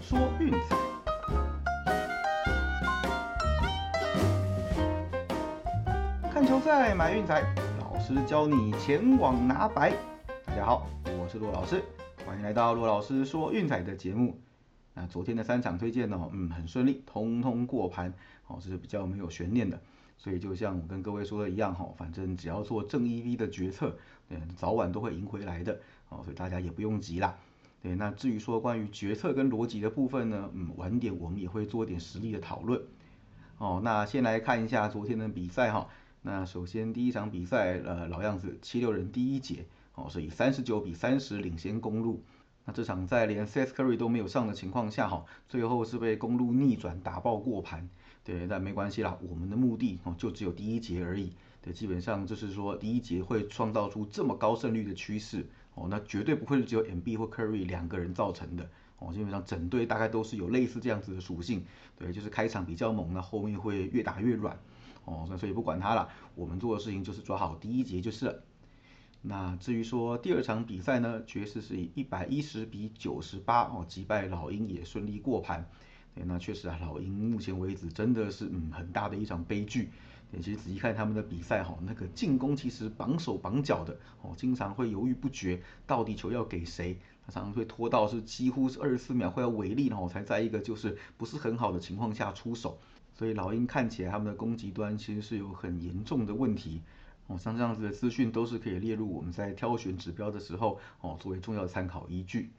说运彩，看球赛买运彩，老师教你前往拿白。大家好，我是骆老师，欢迎来到骆老师说运彩的节目。那昨天的三场推荐呢，嗯，很顺利，通通过盘，哦，这是比较没有悬念的。所以就像我跟各位说的一样，哈，反正只要做正一 V 的决策，嗯，早晚都会赢回来的，哦，所以大家也不用急啦。对，那至于说关于决策跟逻辑的部分呢，嗯，晚点我们也会做一点实力的讨论。哦，那先来看一下昨天的比赛哈。那首先第一场比赛，呃，老样子，七六人第一节，哦，是以三十九比三十领先公路。那这场在连 c s Curry 都没有上的情况下，哈，最后是被公路逆转打爆过盘。对，但没关系啦，我们的目的哦就只有第一节而已。对，基本上就是说第一节会创造出这么高胜率的趋势。哦，那绝对不会是只有 M B 或 Curry 两个人造成的哦，基本上整队大概都是有类似这样子的属性，对，就是开场比较猛，那后面会越打越软哦，那所以不管他了，我们做的事情就是抓好第一节就是了。那至于说第二场比赛呢，爵士是以一百一十比九十八哦击败老鹰，也顺利过盘。对，那确实啊，老鹰目前为止真的是嗯很大的一场悲剧。其实仔细看他们的比赛哈，那个进攻其实绑手绑脚的哦，经常会犹豫不决，到底球要给谁？他常常会拖到是几乎是二十四秒快要违例然后才在一个就是不是很好的情况下出手。所以老鹰看起来他们的攻击端其实是有很严重的问题哦。像这样子的资讯都是可以列入我们在挑选指标的时候哦，作为重要参考依据。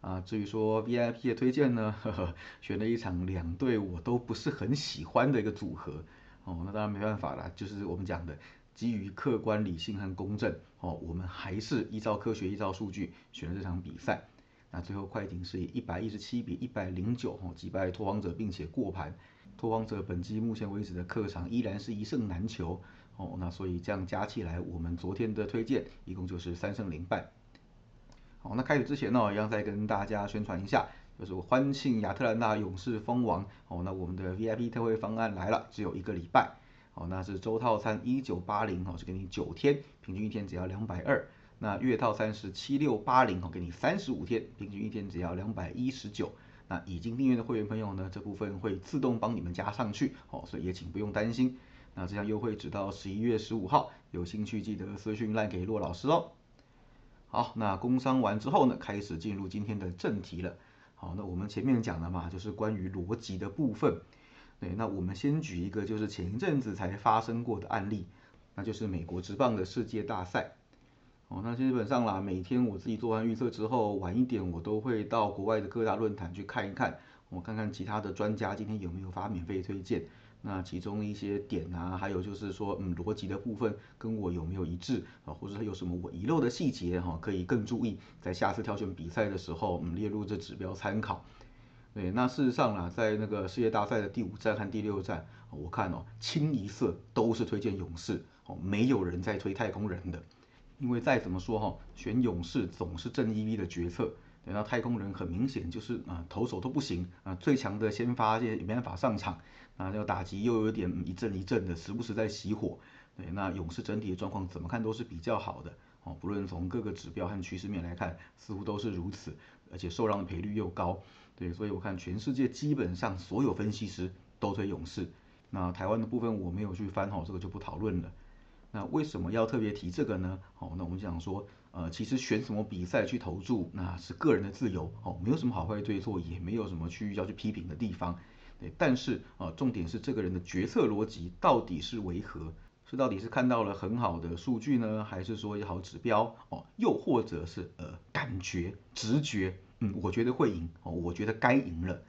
啊，至于说 VIP 的推荐呢，呵呵，选了一场两队我都不是很喜欢的一个组合。哦，那当然没办法了，就是我们讲的基于客观理性和公正，哦，我们还是依照科学、依照数据选了这场比赛。那最后快艇是以一百一十七比一百零九哦击败拓荒者，并且过盘。拓荒者本季目前为止的客场依然是一胜难求，哦，那所以这样加起来，我们昨天的推荐一共就是三胜零败。好，那开始之前呢，一样再跟大家宣传一下。就是欢庆亚特兰大勇士封王。哦，那我们的 VIP 特惠方案来了，只有一个礼拜。哦，那是周套餐一九八零哦，是给你九天，平均一天只要两百二，那月套餐是七六八零哦，给你三十五天，平均一天只要两百一十九，那已经订阅的会员朋友呢，这部分会自动帮你们加上去哦，所以也请不用担心，那这项优惠直到十一月十五号，有兴趣记得私讯赖给骆老师哦。好，那工商完之后呢，开始进入今天的正题了。好，那我们前面讲的嘛，就是关于逻辑的部分。对，那我们先举一个就是前一阵子才发生过的案例，那就是美国职棒的世界大赛。哦，那基本上啦，每天我自己做完预测之后，晚一点我都会到国外的各大论坛去看一看，我看看其他的专家今天有没有发免费推荐。那其中一些点啊，还有就是说，嗯，逻辑的部分跟我有没有一致啊，或者有什么我遗漏的细节哈，可以更注意，在下次挑选比赛的时候，嗯，列入这指标参考。对，那事实上啦，在那个世界大赛的第五站和第六站，我看哦，清一色都是推荐勇士哦，没有人在推太空人的，因为再怎么说哈，选勇士总是正一 V 的决策。等到太空人很明显就是啊，投手都不行啊，最强的先发也没办法上场。啊，这个打击又有点一阵一阵的，时不时在熄火。对，那勇士整体的状况怎么看都是比较好的哦，不论从各个指标和趋势面来看，似乎都是如此，而且受让的赔率又高。对，所以我看全世界基本上所有分析师都推勇士。那台湾的部分我没有去翻哈，这个就不讨论了。那为什么要特别提这个呢？好，那我们讲说，呃，其实选什么比赛去投注，那是个人的自由哦，没有什么好坏对错，也没有什么去要去批评的地方。对，但是啊，重点是这个人的决策逻辑到底是为何？是到底是看到了很好的数据呢，还是说有好指标哦？又或者是呃感觉、直觉？嗯，我觉得会赢哦，我觉得该赢了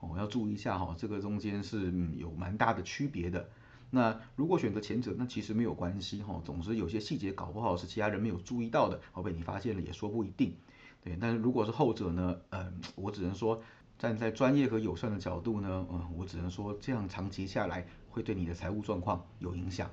哦，要注意一下哈，这个中间是有蛮大的区别的。那如果选择前者，那其实没有关系哈，总之有些细节搞不好是其他人没有注意到的，哦被你发现了也说不一定。对，但是如果是后者呢？嗯，我只能说。站在专业和友善的角度呢，嗯，我只能说这样长期下来会对你的财务状况有影响。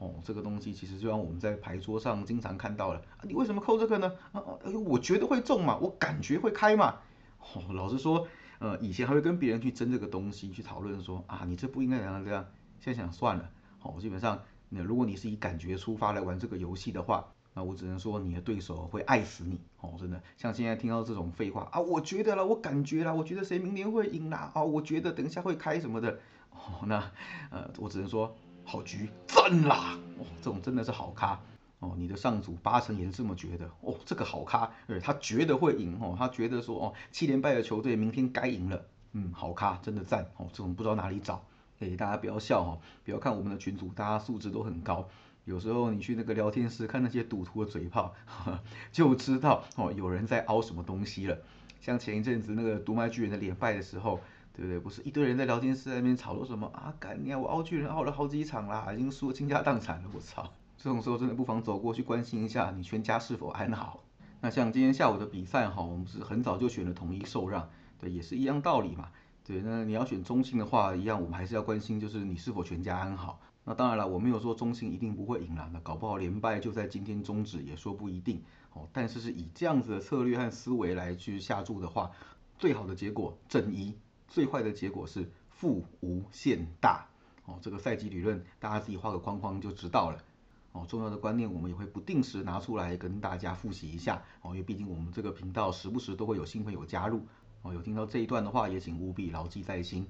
哦，这个东西其实就像我们在牌桌上经常看到了，啊，你为什么扣这个呢？啊，哎，我觉得会中嘛，我感觉会开嘛。哦，老实说，呃，以前还会跟别人去争这个东西，去讨论说啊，你这不应该怎样这样。现在想算了，好，基本上，那如果你是以感觉出发来玩这个游戏的话，那我只能说你的对手会爱死你哦，真的。像现在听到这种废话啊，我觉得了，我感觉了，我觉得谁明年会赢啦啊，我觉得等一下会开什么的哦，那呃，我只能说好局赞啦哦，这种真的是好咖哦，你的上组八成也是这么觉得哦，这个好咖，对，他觉得会赢哦，他觉得说哦，七连败的球队明天该赢了，嗯，好咖，真的赞哦，这种不知道哪里找，哎，大家不要笑哈，不要看我们的群组，大家素质都很高。有时候你去那个聊天室看那些赌徒的嘴炮，就知道哦有人在凹什么东西了。像前一阵子那个独卖巨人的连败的时候，对不对？不是一堆人在聊天室那边吵说什么啊？干你啊！我凹巨人凹了好几场啦，已经输得倾家荡产了。我操！这种时候真的不妨走过去关心一下你全家是否安好。那像今天下午的比赛哈，我们是很早就选了统一受让，对，也是一样道理嘛。对，那你要选中性的话，一样我们还是要关心，就是你是否全家安好。那当然了，我没有说中信一定不会赢了，那搞不好连败就在今天终止也说不一定哦。但是是以这样子的策略和思维来去下注的话，最好的结果正一，最坏的结果是负无限大哦。这个赛季理论大家自己画个框框就知道了哦。重要的观念我们也会不定时拿出来跟大家复习一下哦，因为毕竟我们这个频道时不时都会有新朋友加入哦。有听到这一段的话，也请务必牢记在心。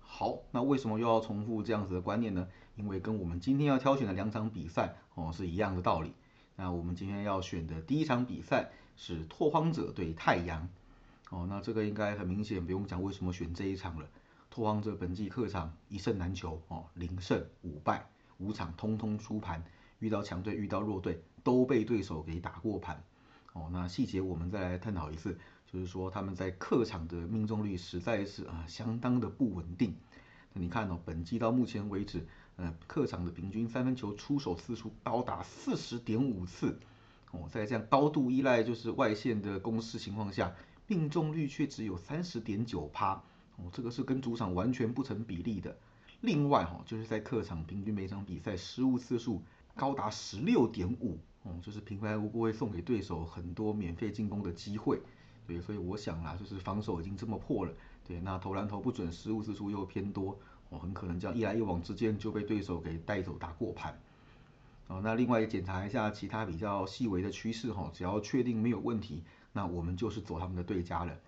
好，那为什么又要重复这样子的观念呢？因为跟我们今天要挑选的两场比赛哦是一样的道理。那我们今天要选的第一场比赛是拓荒者对太阳哦，那这个应该很明显不用讲为什么选这一场了。拓荒者本季客场一胜难求哦，零胜五败，五场通通出盘，遇到强队遇到弱队都被对手给打过盘哦。那细节我们再来探讨一次。就是说他们在客场的命中率实在是啊相当的不稳定。那你看哦，本季到目前为止，呃，客场的平均三分球出手次数高达四十点五次。哦，在这样高度依赖就是外线的攻势情况下，命中率却只有三十点九趴。哦，这个是跟主场完全不成比例的。另外哈，就是在客场平均每场比赛失误次数高达十六点五。哦，就是平白无故会送给对手很多免费进攻的机会。对，所以我想啦，就是防守已经这么破了，对，那投篮投不准，失误次数又偏多，哦，很可能这样一来一往之间就被对手给带走打过盘。哦，那另外也检查一下其他比较细微的趋势哈，只要确定没有问题，那我们就是走他们的对家了。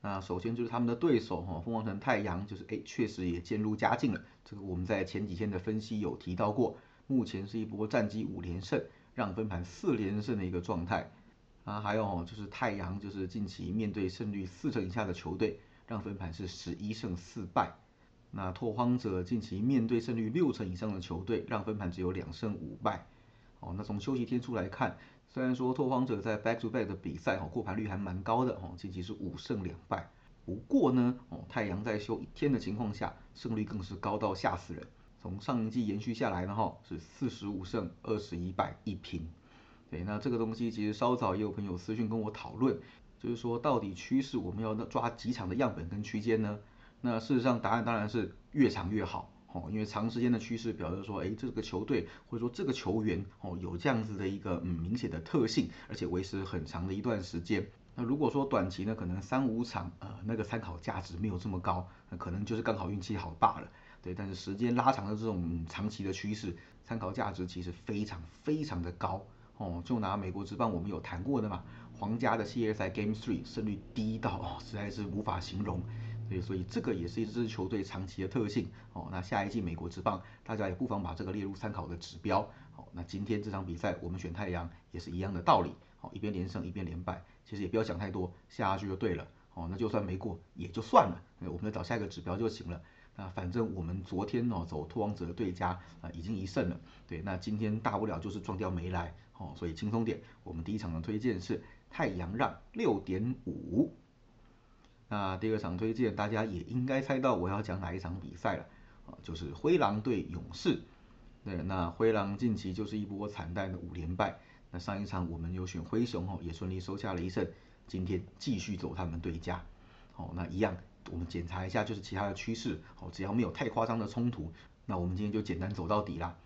那首先就是他们的对手哈，凤凰城太阳，就是哎，确实也渐入佳境了。这个我们在前几天的分析有提到过，目前是一波战绩五连胜，让分盘四连胜的一个状态。啊，还有就是太阳，就是近期面对胜率四成以下的球队，让分盘是十一胜四败。那拓荒者近期面对胜率六成以上的球队，让分盘只有两胜五败。哦，那从休息天数来看，虽然说拓荒者在 back to back 的比赛哦过盘率还蛮高的哦，近期是五胜两败。不过呢，哦太阳在休一天的情况下，胜率更是高到吓死人。从上一季延续下来呢，哈是四十五胜二十一败一平。对，那这个东西其实稍早也有朋友私信跟我讨论，就是说到底趋势我们要抓几场的样本跟区间呢？那事实上答案当然是越长越好，哦，因为长时间的趋势表示说，哎，这个球队或者说这个球员，哦，有这样子的一个嗯明显的特性，而且维持很长的一段时间。那如果说短期呢，可能三五场，呃，那个参考价值没有这么高，那可能就是刚好运气好罢了。对，但是时间拉长的这种长期的趋势，参考价值其实非常非常的高。哦，就拿美国职棒我们有谈过的嘛，皇家的系列赛 Game Three 胜率低到哦，实在是无法形容。对，所以这个也是一支球队长期的特性。哦，那下一季美国职棒，大家也不妨把这个列入参考的指标。好，那今天这场比赛我们选太阳也是一样的道理。好，一边连胜一边连败，其实也不要想太多，下下去就对了。哦，那就算没过也就算了，我们再找下一个指标就行了。那反正我们昨天哦走拓荒者的对家啊，已经一胜了。对，那今天大不了就是撞掉没来。哦，所以轻松点。我们第一场的推荐是太阳让六点五。那第二场推荐，大家也应该猜到我要讲哪一场比赛了啊，就是灰狼对勇士。对，那灰狼近期就是一波惨淡的五连败。那上一场我们有选灰熊哦，也顺利收下了一胜。今天继续走他们对家。哦，那一样，我们检查一下就是其他的趋势。哦，只要没有太夸张的冲突，那我们今天就简单走到底啦。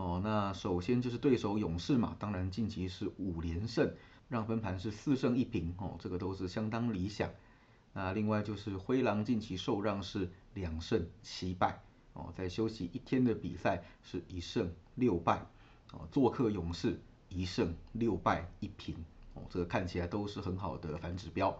哦，那首先就是对手勇士嘛，当然近期是五连胜，让分盘是四胜一平哦，这个都是相当理想。那另外就是灰狼近期受让是两胜七败哦，在休息一天的比赛是一胜六败哦，做客勇士一胜六败一平，哦，这个看起来都是很好的反指标。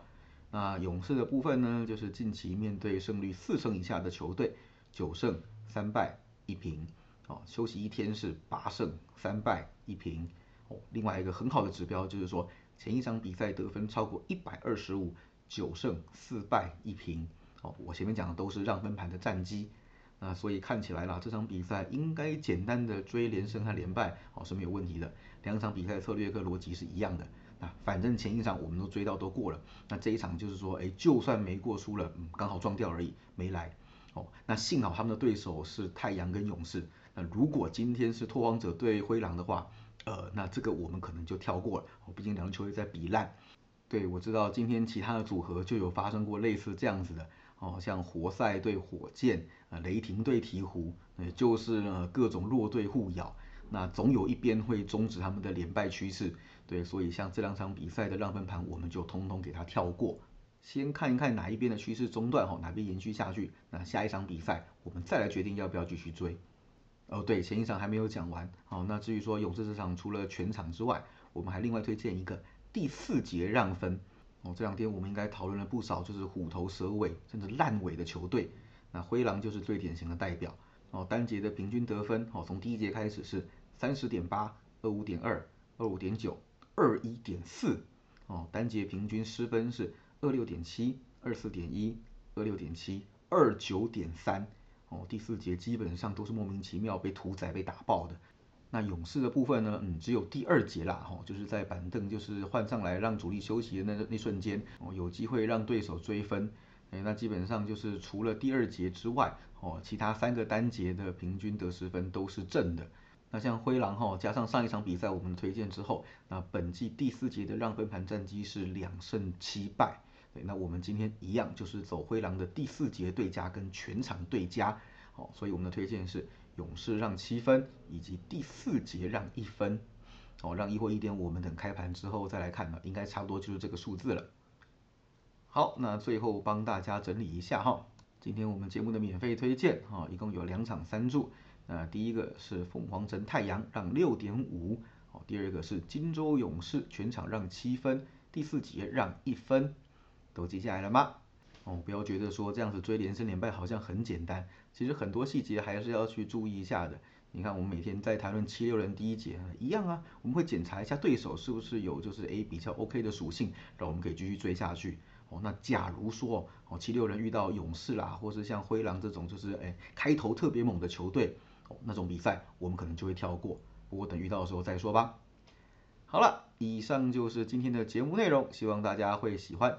那勇士的部分呢，就是近期面对胜率四成以下的球队，九胜三败一平，哦，休息一天是八胜三败一平，哦，另外一个很好的指标就是说前一场比赛得分超过一百二十五，九胜四败一平，哦，我前面讲的都是让分盘的战绩，那所以看起来啦，这场比赛应该简单的追连胜和连败，哦是没有问题的，两场比赛策略跟逻辑是一样的。那反正前一场我们都追到都过了，那这一场就是说，哎，就算没过输了，嗯，刚好撞掉而已，没来。哦，那幸好他们的对手是太阳跟勇士。如果今天是拓荒者对灰狼的话，呃，那这个我们可能就跳过了。毕竟两个球队在比烂。对，我知道今天其他的组合就有发生过类似这样子的。哦，像活塞对火箭，呃，雷霆对鹈鹕，呃，就是呢各种弱队互咬。那总有一边会终止他们的连败趋势，对，所以像这两场比赛的让分盘，我们就通通给它跳过，先看一看哪一边的趋势中断哈，哪边延续下去，那下一场比赛我们再来决定要不要继续追。哦，对，前一场还没有讲完，好，那至于说勇士这场除了全场之外，我们还另外推荐一个第四节让分。哦，这两天我们应该讨论了不少，就是虎头蛇尾甚至烂尾的球队，那灰狼就是最典型的代表。哦，单节的平均得分，哦，从第一节开始是。三十点八，二五点二，二五点九，二一点四，哦，单节平均失分是二六点七，二四点一，二六点七，二九点三，哦，第四节基本上都是莫名其妙被屠宰被打爆的。那勇士的部分呢，嗯，只有第二节啦，哦，就是在板凳就是换上来让主力休息的那那瞬间，哦，有机会让对手追分，哎，那基本上就是除了第二节之外，哦，其他三个单节的平均得失分都是正的。那像灰狼哈，加上上一场比赛我们推荐之后，那本季第四节的让分盘战绩是两胜七败。对，那我们今天一样就是走灰狼的第四节对加跟全场对加，好，所以我们的推荐是勇士让七分，以及第四节让一分，哦，让一或一点我们等开盘之后再来看吧，应该差不多就是这个数字了。好，那最后帮大家整理一下哈，今天我们节目的免费推荐哈，一共有两场三注。那第一个是凤凰城太阳让六点五，哦，第二个是金州勇士全场让七分，第四节让一分，都记下来了吗？哦，不要觉得说这样子追连胜连败好像很简单，其实很多细节还是要去注意一下的。你看我们每天在谈论七六人第一节一样啊，我们会检查一下对手是不是有就是 A 比较 OK 的属性，让我们可以继续追下去。哦，那假如说哦七六人遇到勇士啦，或是像灰狼这种就是哎开头特别猛的球队哦。那种比赛我们可能就会跳过，不过等遇到的时候再说吧。好了，以上就是今天的节目内容，希望大家会喜欢。